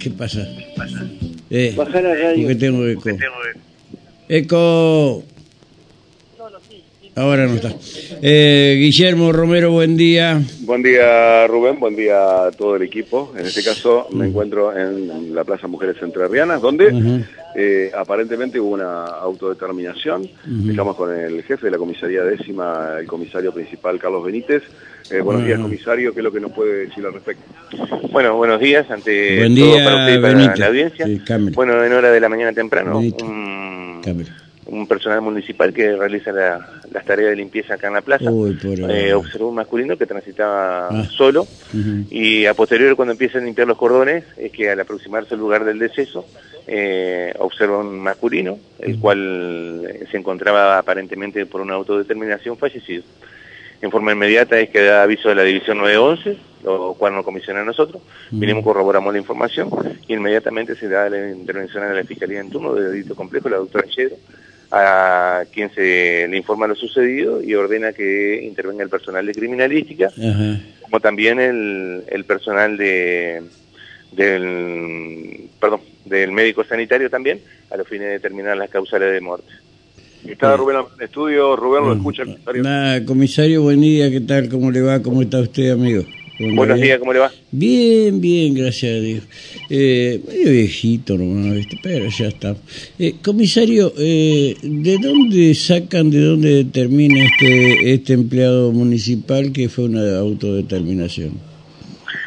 ¿Qué pasa? Eh, Bajar la radio. porque tengo eco. Eco. Ahora no está. Eh, Guillermo Romero, buen día. Buen día Rubén, buen día a todo el equipo. En este caso me encuentro en la Plaza Mujeres Entrerrianas, donde Ujú. Eh, aparentemente hubo una autodeterminación. Estamos con el jefe de la comisaría décima, el comisario principal Carlos Benítez. Eh, buenos días comisario, ¿qué es lo que nos puede decir al respecto? Bueno, buenos días ante Buen todo día, para usted y para la audiencia. Sí, bueno, en hora de la mañana temprano, un, un personal municipal que realiza la- las tareas de limpieza acá en la plaza. Uy, eh, observó un masculino que transitaba Ah. solo. Y a posteriori cuando empiezan a limpiar los cordones es que al aproximarse al lugar del deceso eh, observa un masculino el cual eh, se encontraba aparentemente por una autodeterminación fallecido. En forma inmediata es que da aviso de la división 911, lo cual nos comisiona a nosotros, vinimos, corroboramos la información y inmediatamente se da la intervención a la Fiscalía en turno de delito complejo, la doctora Yedro, a quien se le informa lo sucedido y ordena que intervenga el personal de criminalística, como también el, el personal de del perdón del médico sanitario también a los fines de determinar las causales de muerte. Está Rubén en estudio, Rubén lo escucha el comisario. Nada, comisario, buen día, ¿qué tal? ¿Cómo le va? ¿Cómo está usted, amigo? ¿Cómo Buenos va? días, ¿cómo le va? Bien, bien, gracias a Dios. Eh, medio viejito nomás, ¿viste? pero ya está. Eh, comisario, eh, ¿de dónde sacan, de dónde determina este, este empleado municipal que fue una autodeterminación?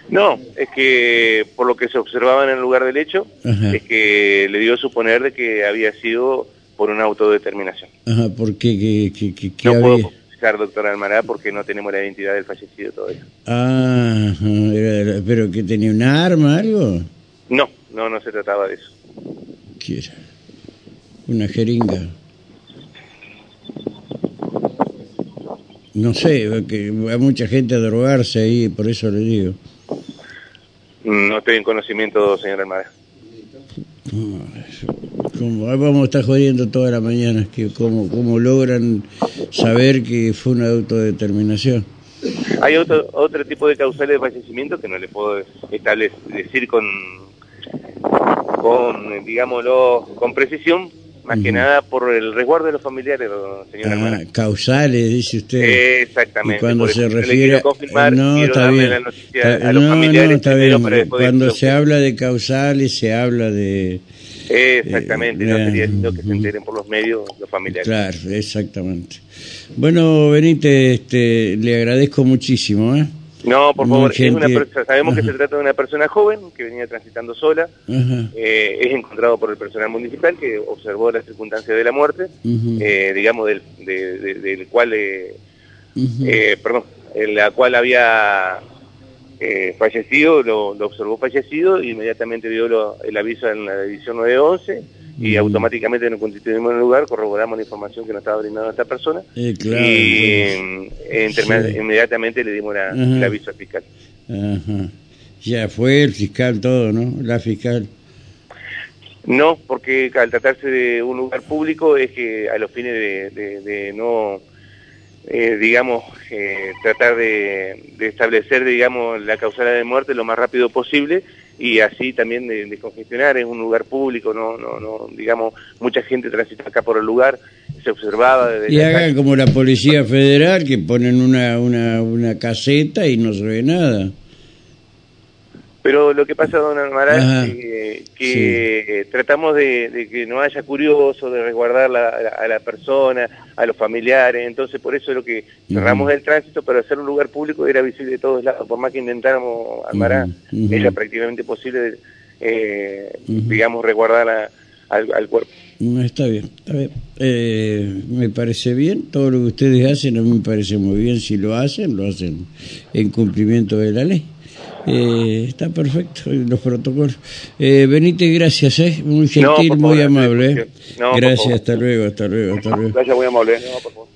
No, es que por lo que se observaba en el lugar del hecho, Ajá. es que le dio a suponer de que había sido por una autodeterminación. Ajá, ¿por qué? ¿Qué, qué, qué- qué No puedo había? Precisar, doctora Almará, porque no tenemos la identidad del fallecido todavía. Ah, ¿pero que tenía un arma, algo? No, no, no se trataba de eso. ¿Qué era? Una jeringa. No sé, que va mucha gente a drogarse ahí, por eso le digo. No estoy en conocimiento, señor Almará. Como, vamos a estar jodiendo toda la mañana, que cómo, cómo logran saber que fue una autodeterminación. Hay otro, otro tipo de causales de fallecimiento que no le puedo establecer, decir con, con, digámoslo, con precisión, más que nada por el resguardo de los familiares, señor Ah, causales, dice usted. Exactamente. Y cuando se refiere confirmar, no está bien la Está- a los no, familiares no, está bien cuando se habla de causales se habla de Exactamente, Eh, no sería lindo que se enteren por los medios los familiares. claro exactamente bueno Benítez este le agradezco muchísimo ¿eh? No, por favor, es una gentil. persona- sabemos que se trata de una persona joven que venía transitando sola, eh, es encontrado por el personal municipal que observó las circunstancias de la muerte, eh, digamos, del, de- de- del cual, eh, eh, perdón, en la cual había fallecido, lo, lo observó fallecido, e inmediatamente dio lo- el aviso en la división 911 y Ujú. automáticamente nos constituimos en el lugar, corroboramos la información que nos estaba brindando esta persona Eh, claro, y Sí. inmediatamente le dimos la- el aviso al fiscal. Ajá. ya fue el fiscal todo no la fiscal No, porque al tratarse de un lugar público es que a los fines de, de- de no, eh, digamos, eh, tratar de, de establecer, digamos, la causalidad de muerte lo más rápido posible y así también de, de congestionar, es un lugar público, no, no, no, digamos, mucha gente transita acá por el lugar, se observaba desde y hagan calle. como la policía federal que ponen una una una caseta y no se ve nada Pero lo que pasa, don Almará, Ajá. es que, eh, tratamos de, de que no haya curiosos, de resguardar la- a, la, a la persona, a los familiares, entonces por eso es lo que cerramos el tránsito, pero hacer un lugar público era visible de todos lados, por más que intentáramos, Almará, Ujú, ujú. era prácticamente posible, eh, digamos, resguardar a- al, al cuerpo. Está bien, está bien. Eh, me parece bien, todo lo que ustedes hacen a mí me parece muy bien. Si lo hacen, lo hacen en cumplimiento de la ley. Eh, está perfecto, los protocolos. Eh, Benítez, gracias, ¿eh? muy No, gentil, muy amable. ¿eh? no, por gracias, hasta luego, hasta luego, hasta luego. Gracias, muy amable. No, por favor.